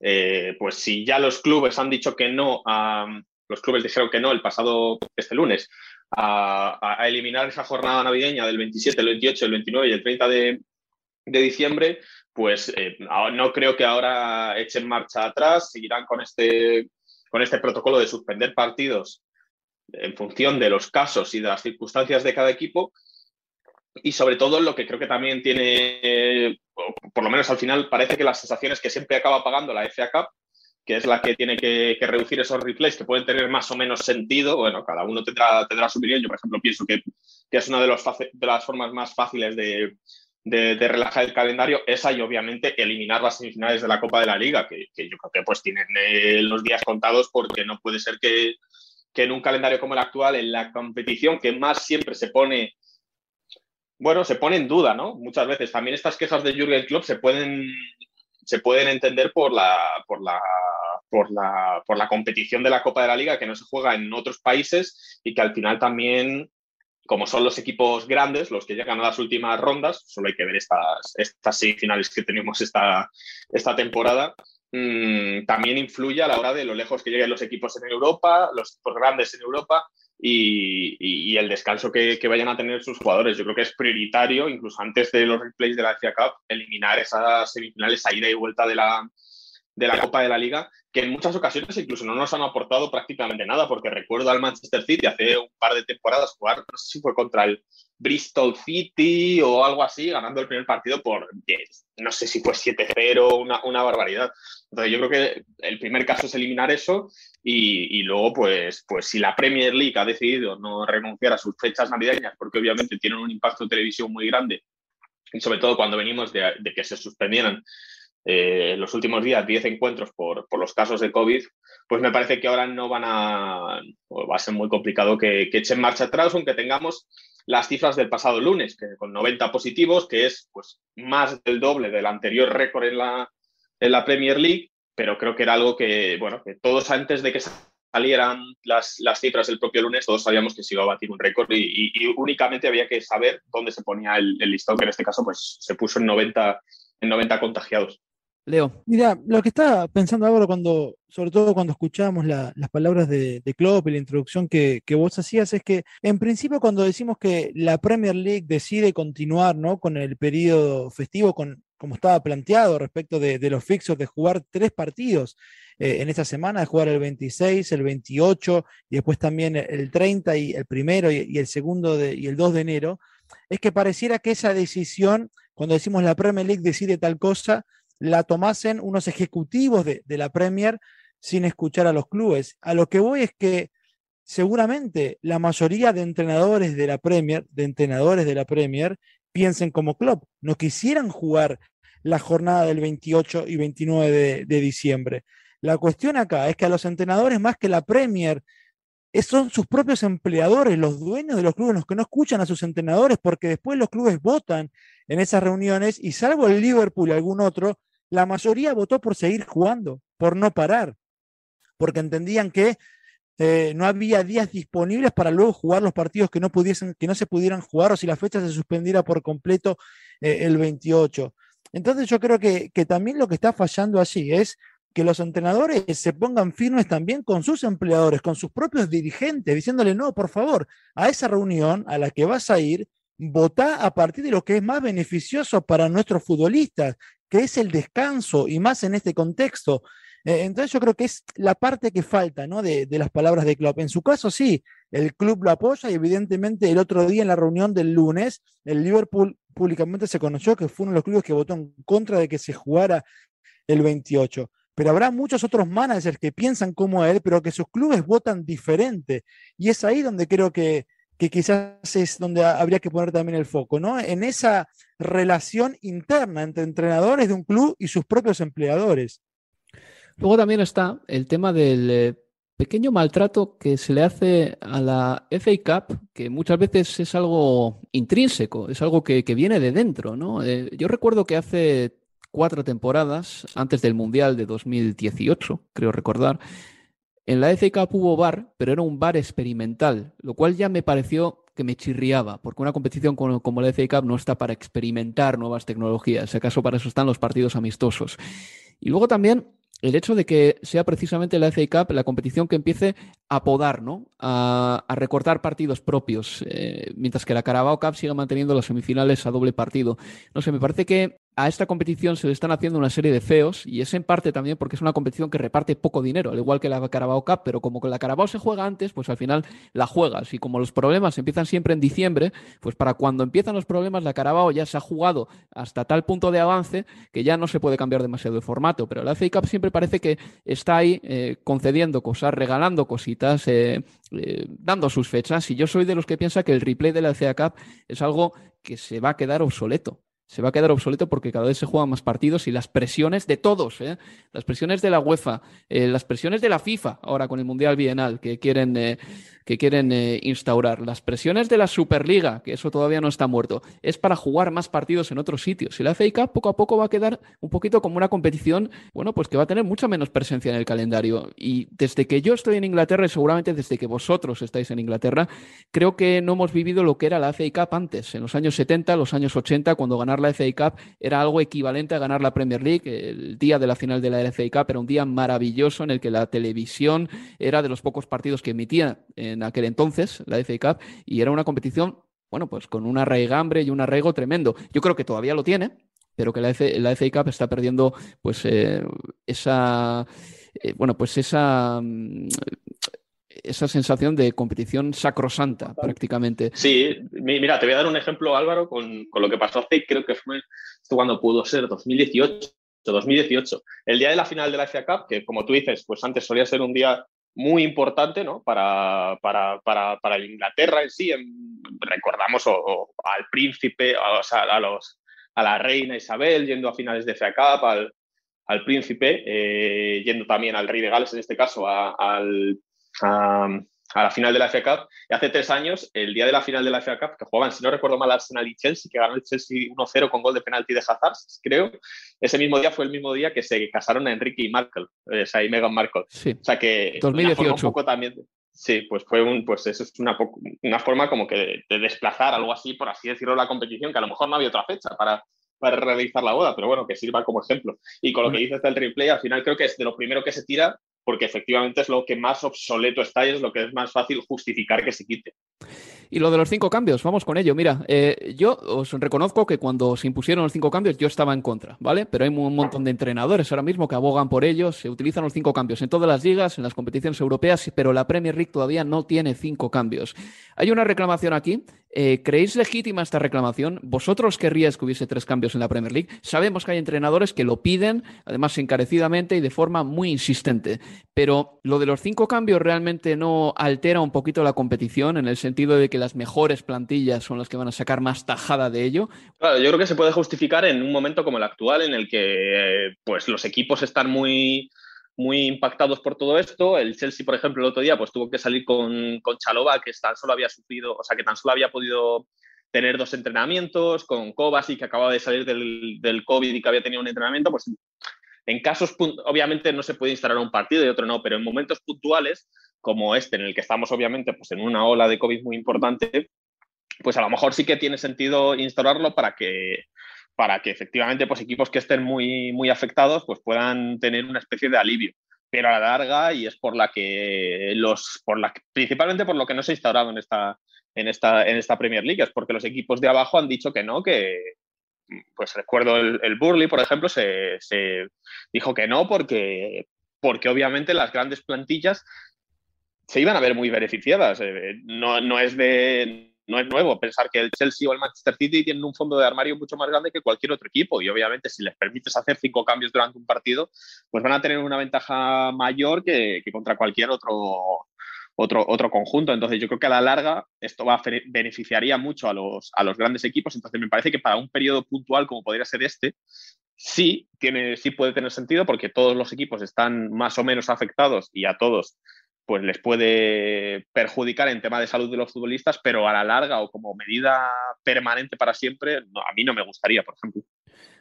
Eh, pues si ya los clubes han dicho que no a, los clubes dijeron que no el pasado, este lunes, a, eliminar esa jornada navideña del 27, el 28, el 29 y el 30 de, diciembre, pues eh, no creo que ahora echen marcha atrás, seguirán con este, con este protocolo de suspender partidos en función de los casos y de las circunstancias de cada equipo. Y sobre todo lo que creo que también tiene, por lo menos al final, parece que las sensaciones que siempre acaba pagando la FA Cup que es la que tiene que, reducir esos replays que pueden tener más o menos sentido. Bueno, cada uno tendrá, tendrá su opinión. Yo, por ejemplo, pienso que, es una de, los de las formas más fáciles de, relajar el calendario, esa y obviamente eliminar las semifinales de la Copa de la Liga, que, yo creo que pues tienen eh, los días contados porque no puede ser que, que, en un calendario como el actual, en la competición que más siempre se pone, bueno, se pone en duda, ¿no? Muchas veces también estas quejas de Jürgen Klopp se pueden, se pueden entender por la, por la por la, por la competición de la Copa de la Liga que no se juega en otros países y que al final también, como son los equipos grandes los que llegan a las últimas rondas, solo hay que ver estas, estas semifinales que tenemos esta, esta temporada, mm, también influye a la hora de lo lejos que lleguen los equipos en Europa, los equipos grandes en Europa y, y, el descanso que, que, vayan a tener sus jugadores. Yo creo que es prioritario, incluso antes de los replays de la FA Cup, eliminar esas semifinales a ida y vuelta de la, de la Copa de la Liga, que en muchas ocasiones incluso no nos han aportado prácticamente nada, porque recuerdo al Manchester City hace un par de temporadas jugar, no sé si fue contra el Bristol City o algo así, ganando el primer partido por, no sé si fue 7-0, una, una, barbaridad. Entonces yo creo que el primer caso es eliminar eso y, y, luego, pues, pues si la Premier League ha decidido no renunciar a sus fechas navideñas, porque obviamente tienen un impacto de televisión muy grande, y sobre todo cuando venimos de, de que se suspendieran eh, los últimos días 10 encuentros por, por, los casos de COVID, pues me parece que ahora no van a, va a ser muy complicado que, echen marcha atrás, aunque tengamos las cifras del pasado lunes, que con 90 positivos, que es pues más del doble del anterior récord en la, en Premier League, pero creo que era algo que, bueno, que todos antes de que salieran las, las cifras el propio lunes, todos sabíamos que se iba a batir un récord y, y, únicamente había que saber dónde se ponía el, el, listado, que en este caso pues se puso en 90, en 90 contagiados. Leo. Mira, lo que estaba pensando ahora cuando, sobre todo cuando escuchábamos las palabras de, de, Klopp y la introducción que, vos hacías, es que en principio cuando decimos que la Premier League decide continuar ¿no? con el periodo festivo, con, como estaba planteado respecto de, los fixos, de jugar tres partidos eh, en esta semana, de jugar el 26, el 28 y después también el 30 y el primero y, el segundo de, y el 2 de enero, es que pareciera que esa decisión, cuando decimos la Premier League decide tal cosa, la tomasen unos ejecutivos de, la Premier sin escuchar a los clubes. A lo que voy es que seguramente la mayoría de entrenadores de la Premier, de entrenadores de la Premier, piensen como club, no quisieran jugar la jornada del 28 y 29 de, de, diciembre. La cuestión acá es que a los entrenadores más que la Premier son sus propios empleadores, los dueños de los clubes, los que no escuchan a sus entrenadores, porque después los clubes votan en esas reuniones y salvo el Liverpool y algún otro, la mayoría votó por seguir jugando, por no parar, porque entendían que eh, no había días disponibles para luego jugar los partidos que no, pudiesen, que no se pudieran jugar o si la fecha se suspendiera por completo eh, el 28. Entonces yo creo que, que también lo que está fallando allí es que los entrenadores se pongan firmes también con sus empleadores, con sus propios dirigentes, diciéndole, no, por favor, a esa reunión a la que vas a ir, vota a partir de lo que es más beneficioso para nuestros futbolistas, que es el descanso y más en este contexto. Eh, entonces yo creo que es la parte que falta ¿no? de, las palabras de Klopp. En su caso sí, el club lo apoya y evidentemente el otro día en la reunión del lunes, el Liverpool públicamente se conoció que fue uno de los clubes que votó en contra de que se jugara el 28. Pero habrá muchos otros managers que piensan como él, pero que sus clubes votan diferente. Y es ahí donde creo que, que quizás es donde habría que poner también el foco, ¿no? En esa relación interna entre entrenadores de un club y sus propios empleadores. Luego también está el tema del eh, pequeño maltrato que se le hace a la FA Cup, que muchas veces es algo intrínseco, es algo que, viene de dentro, ¿no? Eh, yo recuerdo que hace cuatro temporadas, antes del Mundial de 2018, creo recordar, en la FA Cup hubo bar, pero era un bar experimental, lo cual ya me pareció que me chirriaba, porque una competición como, la FA Cup no está para experimentar nuevas tecnologías, si acaso para eso están los partidos amistosos. Y luego también el hecho de que sea precisamente la FA Cup la competición que empiece a podar, ¿no? A, recortar partidos propios, eh, mientras que la Carabao Cup siga manteniendo las semifinales a doble partido. No sé, me parece que a esta competición se le están haciendo una serie de feos y es en parte también porque es una competición que reparte poco dinero, al igual que la Carabao Cup, pero como con la Carabao se juega antes, pues al final la juegas y como los problemas empiezan siempre en diciembre, pues para cuando empiezan los problemas la Carabao ya se ha jugado hasta tal punto de avance que ya no se puede cambiar demasiado de formato, pero la FA Cup siempre parece que está ahí eh, concediendo cosas, regalando cositas, eh, eh, dando sus fechas y yo soy de los que piensa que el replay de la FA Cup es algo que se va a quedar obsoleto se va a quedar obsoleto porque cada vez se juegan más partidos y las presiones de todos, ¿eh? las presiones de la UEFA, eh, las presiones de la FIFA, ahora con el Mundial Bienal, que quieren eh, que quieren instaurar, las presiones de la Superliga, que eso todavía no está muerto, es para jugar más partidos en otros sitios. Y la FA Cup poco a poco va a quedar un poquito como una competición, bueno, pues que va a tener mucha menos presencia en el calendario. Y desde que yo estoy en Inglaterra y seguramente desde que vosotros estáis en Inglaterra, creo que no hemos vivido lo que era la FA Cup antes, en los años 70, los años 80, cuando ganar la FA Cup era algo equivalente a ganar la Premier League. El día de la final de la FA Cup era un día maravilloso en el que la televisión era de los pocos partidos que emitía en aquel entonces, la FA Cup, y era una competición, bueno, pues con un arraigambre y un arraigo tremendo. Yo creo que todavía lo tiene, pero que la, FA Cup está perdiendo pues eh, esa eh, bueno pues esa mm, esa sensación de competición sacrosanta prácticamente. Sí, mira, te voy a dar un ejemplo Álvaro con, con lo que pasó hace creo que fue cuando pudo ser 2018 2018, el día de la final de la FA Cup, que como tú dices, pues antes solía ser un día muy importante ¿no? para, para, para, para Inglaterra en sí. recordamos al príncipe, o sea, a, los, a la reina Isabel yendo a finales de FA Cup, al, al príncipe, eh, yendo también al rey de Gales, en este caso, al, a la final de la FA Cup. Y hace tres años, el día de la final de la FA Cup, que jugaban, si no recuerdo mal, Arsenal y Chelsea, que ganó el Chelsea 1-0 con gol de penalti de Hazard, creo. Ese mismo día fue el mismo día que se casaron Enrique y Markle, eh, o sea, y Meghan Markle. Sí. O sea que 2018. Un poco también, sí, pues fue un, pues eso es una, una forma como que de, desplazar algo así, por así decirlo, la competición, que a lo mejor no había otra fecha para, para realizar la boda, pero bueno, que sirva como ejemplo. Y con lo que dices del replay, al final creo que es de lo primero que se tira porque efectivamente es lo que más obsoleto está y es lo que es más fácil justificar que se quite. Y lo de los cinco cambios, vamos con ello. Mira, eh, yo os reconozco que cuando se impusieron los cinco cambios yo estaba en contra, ¿vale? Pero hay un montón de entrenadores ahora mismo que abogan por ellos, se utilizan los cinco cambios en todas las ligas, en las competiciones europeas, pero la Premier League todavía no tiene cinco cambios. Hay una reclamación aquí. Eh, ¿Creéis legítima esta reclamación? ¿Vosotros querríais que hubiese tres cambios en la Premier League? Sabemos que hay entrenadores que lo piden, además encarecidamente y de forma muy insistente. Pero lo de los cinco cambios realmente no altera un poquito la competición en el sentido de que las mejores plantillas son las que van a sacar más tajada de ello. Claro, yo creo que se puede justificar en un momento como el actual en el que eh, pues los equipos están muy muy impactados por todo esto. El Chelsea, por ejemplo, el otro día pues tuvo que salir con, con Chalova, que tan solo había sufrido, o sea, que tan solo había podido tener dos entrenamientos, con Kovacic, que acababa de salir del, del COVID y que había tenido un entrenamiento, pues En casos, obviamente no se puede instalar un partido y otro no, pero en momentos puntuales como este, en el que estamos obviamente pues, en una ola de COVID muy importante, pues a lo mejor sí que tiene sentido instaurarlo para que, para que efectivamente pues, equipos que estén muy, muy afectados pues, puedan tener una especie de alivio. Pero a la larga, y es por la que los, por la, principalmente por lo que no se ha instaurado en esta, en esta, en esta Premier League, es porque los equipos de abajo han dicho que no, que, pues recuerdo el, Burley, por ejemplo, se, se, dijo que no porque, porque obviamente las grandes plantillas se iban a ver muy beneficiadas. Eh, no, no, es de, no es nuevo pensar que el Chelsea o el Manchester City tienen un fondo de armario mucho más grande que cualquier otro equipo y obviamente si les permites hacer cinco cambios durante un partido, pues van a tener una ventaja mayor que, que contra cualquier otro, otro, otro conjunto. Entonces yo creo que a la larga esto va a beneficiaría mucho a los, a los grandes equipos. Entonces me parece que para un periodo puntual como podría ser este, sí, tiene, sí puede tener sentido porque todos los equipos están más o menos afectados y a todos pues les puede perjudicar en tema de salud de los futbolistas, pero a la larga o como medida permanente para siempre, a mí no me gustaría, por ejemplo.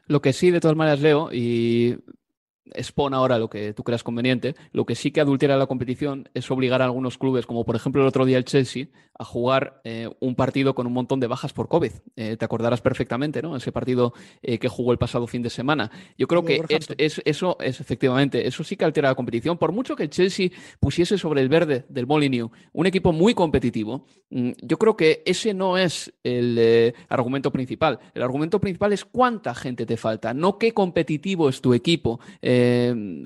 Lo que sí, de todas maneras, leo, y expone ahora lo que tú creas conveniente. Lo que sí que adultera la competición es obligar a algunos clubes, como por ejemplo el otro día el Chelsea, a jugar eh, un partido con un montón de bajas por COVID. Eh, te acordarás perfectamente, ¿no? Ese partido eh, que jugó el pasado fin de semana. Yo creo que es, eso es efectivamente, eso sí que altera la competición. Por mucho que el Chelsea pusiese sobre el verde del Molineux un equipo muy competitivo, mm, yo creo que ese no es el argumento principal. El argumento principal es cuánta gente te falta, no qué competitivo es tu equipo. Em,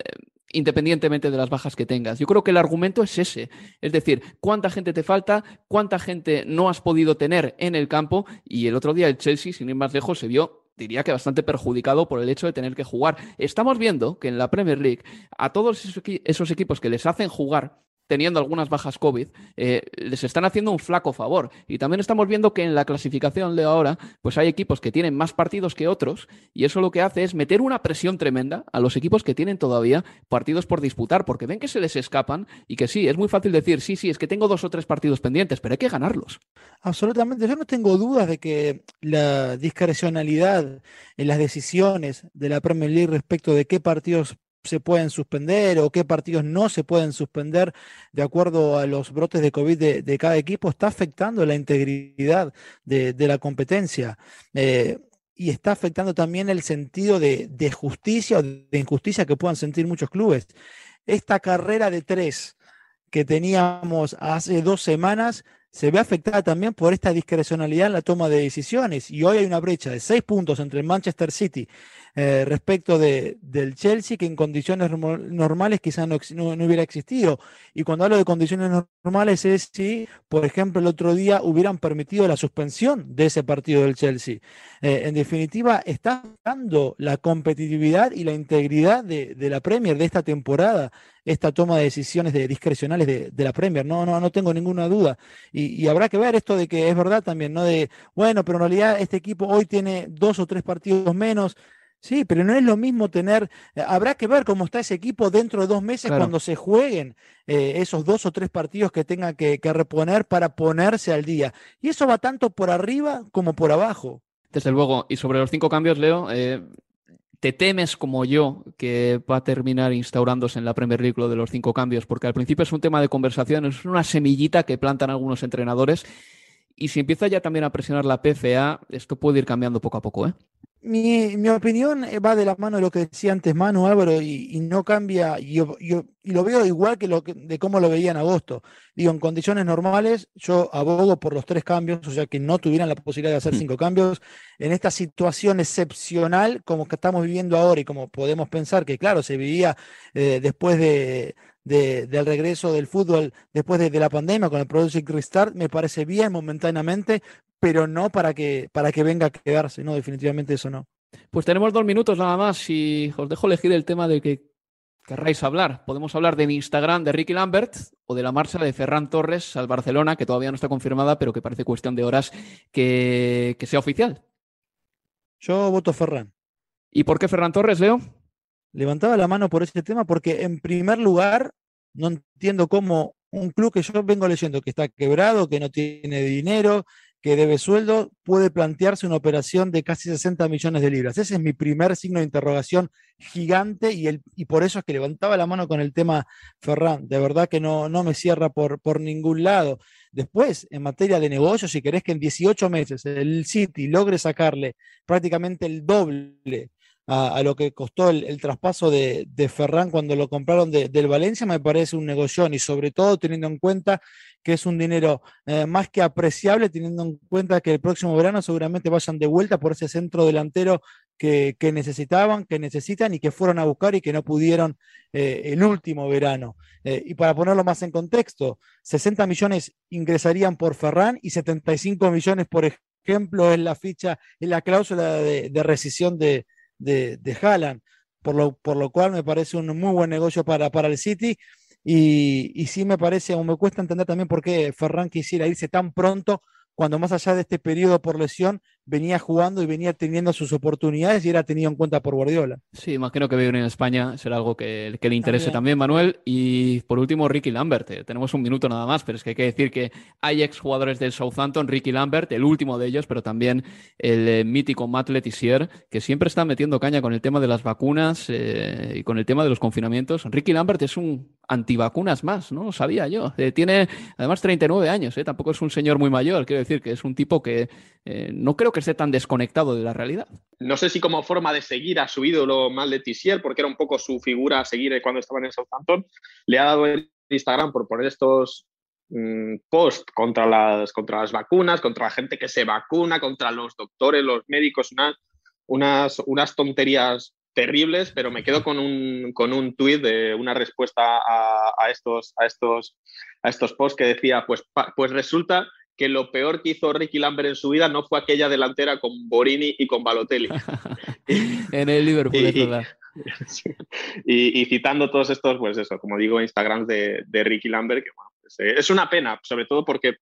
independientemente de las bajas que tengas. Yo creo que el argumento es ese, es decir, cuánta gente te falta, cuánta gente no has podido tener en el campo y el otro día el Chelsea, sin ir más lejos, se vio diría que bastante perjudicado por el hecho de tener que jugar. Estamos viendo que en la Premier League a todos esos equipos que les hacen jugar teniendo algunas bajas COVID, eh, les están haciendo un flaco favor. Y también estamos viendo que en la clasificación de ahora, pues hay equipos que tienen más partidos que otros, y eso lo que hace es meter una presión tremenda a los equipos que tienen todavía partidos por disputar, porque ven que se les escapan y que sí, es muy fácil decir, sí, sí, es que tengo dos o tres partidos pendientes, pero hay que ganarlos. Absolutamente, yo no tengo dudas de que la discrecionalidad en las decisiones de la Premier League respecto de qué partidos se pueden suspender o qué partidos no se pueden suspender de acuerdo a los brotes de COVID de, cada equipo, está afectando la integridad de, la competencia. Eh, y está afectando también el sentido de, justicia o de injusticia que puedan sentir muchos clubes. Esta carrera de tres que teníamos hace dos semanas se ve afectada también por esta discrecionalidad en la toma de decisiones. Y hoy hay una brecha de seis puntos entre el Manchester City eh, respecto de, del Chelsea que en condiciones normales quizás no, no, hubiera existido. Y cuando hablo de condiciones normales es si, por ejemplo, el otro día hubieran permitido la suspensión de ese partido del Chelsea. Eh, en definitiva, está dando la competitividad y la integridad de, de, la Premier de esta temporada, esta toma de decisiones de, discrecionales de, de, la Premier. No, no, no tengo ninguna duda. Y, y, habrá que ver esto de que es verdad también, ¿no? De, bueno, pero en realidad este equipo hoy tiene dos o tres partidos menos. Sí, pero no es lo mismo tener, eh, habrá que ver cómo está ese equipo dentro de dos meses cuando se jueguen eh, esos dos o tres partidos que tenga que, reponer para ponerse al día. Y eso va tanto por arriba como por abajo. Desde luego, y sobre los cinco cambios, Leo, eh, ¿te temes como yo que va a terminar instaurándose en la Premier League lo de los cinco cambios? Porque al principio es un tema de conversación, es una semillita que plantan algunos entrenadores. Y si empieza ya también a presionar la PFA, esto puede ir cambiando poco a poco, ¿eh? Mi, mi, opinión eh, va de la mano de lo que decía antes Manu Álvaro y, no cambia, y yo, yo, y lo veo igual que, lo de cómo lo veía en agosto. Digo, en condiciones normales yo abogo por los tres cambios, o sea, que no tuvieran la posibilidad de hacer mm. cinco cambios. En esta situación excepcional como que estamos viviendo ahora y como podemos pensar que, claro, se vivía eh, después de, del regreso del fútbol después de, la pandemia con el Project Restart, me parece bien momentáneamente, pero no para que, para que venga a quedarse, no, definitivamente eso no. Pues tenemos dos minutos nada más y os dejo elegir el tema del que querráis hablar. Podemos hablar de Instagram de Ricky Lambert o de la marcha de Ferran Torres al Barcelona, que todavía no está confirmada, pero que parece cuestión de horas que, que sea oficial. Yo voto Ferran. ¿Y por qué Ferran Torres, Leo? Levantaba la mano por ese tema porque en primer lugar no entiendo cómo un club que yo vengo leyendo que está quebrado, que no tiene dinero, que debe sueldo, puede plantearse una operación de casi 60 millones de libras. Ese es mi primer signo de interrogación gigante y, el, y por eso es que levantaba la mano con el tema Ferran. De verdad que no, no me cierra por, por ningún lado. Después, en materia de negocio, si querés que en 18 meses el City logre sacarle prácticamente el doble a, lo que costó el, traspaso de, Ferran cuando lo compraron del Valencia, me parece un negocio y sobre todo teniendo en cuenta que es un dinero eh, más que apreciable, teniendo en cuenta que el próximo verano seguramente vayan de vuelta por ese centro delantero que, necesitaban, que necesitan y que fueron a buscar y que no pudieron eh, el último verano. Eh, y para ponerlo más en contexto, 60 millones ingresarían por Ferran y 75 millones, por ejemplo, en la ficha, en la cláusula de, rescisión de, de, de Haaland, por lo, por lo cual me parece un muy buen negocio para, para el City. Y, y sí me parece, o me cuesta entender también por qué Ferran quisiera irse tan pronto cuando más allá de este periodo por lesión venía jugando y venía teniendo sus oportunidades y era tenido en cuenta por Guardiola. Sí, imagino que vivir en España será algo que, le interese también. Manuel. Y por último, Ricky Lambert. Eh, tenemos un minuto nada más, pero es que hay que decir que hay exjugadores del Southampton, Ricky Lambert, el último de ellos, pero también el eh, mítico Matt Letizier, que siempre está metiendo caña con el tema de las vacunas eh, y con el tema de los confinamientos. Ricky Lambert es un antivacunas más, ¿no? Sabía yo. tiene además 39 años, tampoco es un señor muy mayor, quiero decir que es un tipo que no creo que esté tan desconectado de la realidad. No sé si como forma de seguir a su ídolo mal de Tissier, porque era un poco su figura a seguir cuando estaba en el Southampton, le ha dado el Instagram por poner estos mm, posts contra las, contra las vacunas, contra la gente que se vacuna, contra los doctores, los médicos, unas, unas tonterías terribles, pero me quedo con un, con un tuit de una respuesta a, estos, a, estos, a estos posts que decía, pues, pues resulta que lo peor que hizo Ricky Lambert en su vida no fue aquella delantera con Borini y con Balotelli. en el Liverpool, y, es verdad. Y, citando todos estos, pues eso, como digo, Instagrams de, de Ricky Lambert, que pues, eh, es una pena, sobre todo porque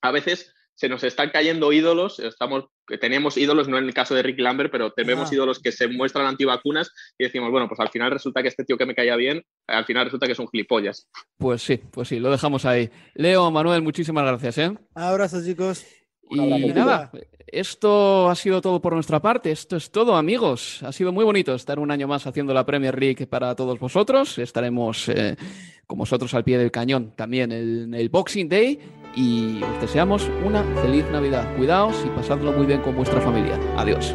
a veces se nos están cayendo ídolos, estamos, tenemos ídolos, no en el caso de Rick Lambert, pero tenemos ídolos que se muestran antivacunas y decimos, bueno, pues al final resulta que este tío que me caía bien, al final resulta que es un gilipollas. Pues sí, pues sí, lo dejamos ahí. Leo, Manuel, muchísimas gracias. ¿eh? Abrazos, chicos. Y nada, esto ha sido todo por nuestra parte. Esto es todo, amigos. Ha sido muy bonito estar un año más haciendo la Premier League para todos vosotros. Estaremos eh, con vosotros al pie del cañón también en el Boxing Day y os deseamos una feliz Navidad. Cuidaos y pasadlo muy bien con vuestra familia. Adiós.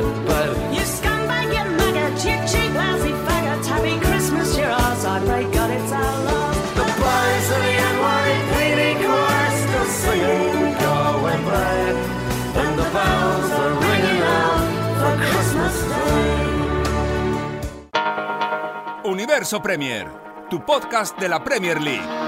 That bud. You scumbag, you maggot, you cheap, lousy faggot. Happy Christmas, you're ours. I pray God it's our love. The boys of the NYPD chorus still singing Go Babe. And the bells are ringing out for Christmas Day. Universo Premier, tu podcast de la Premier League.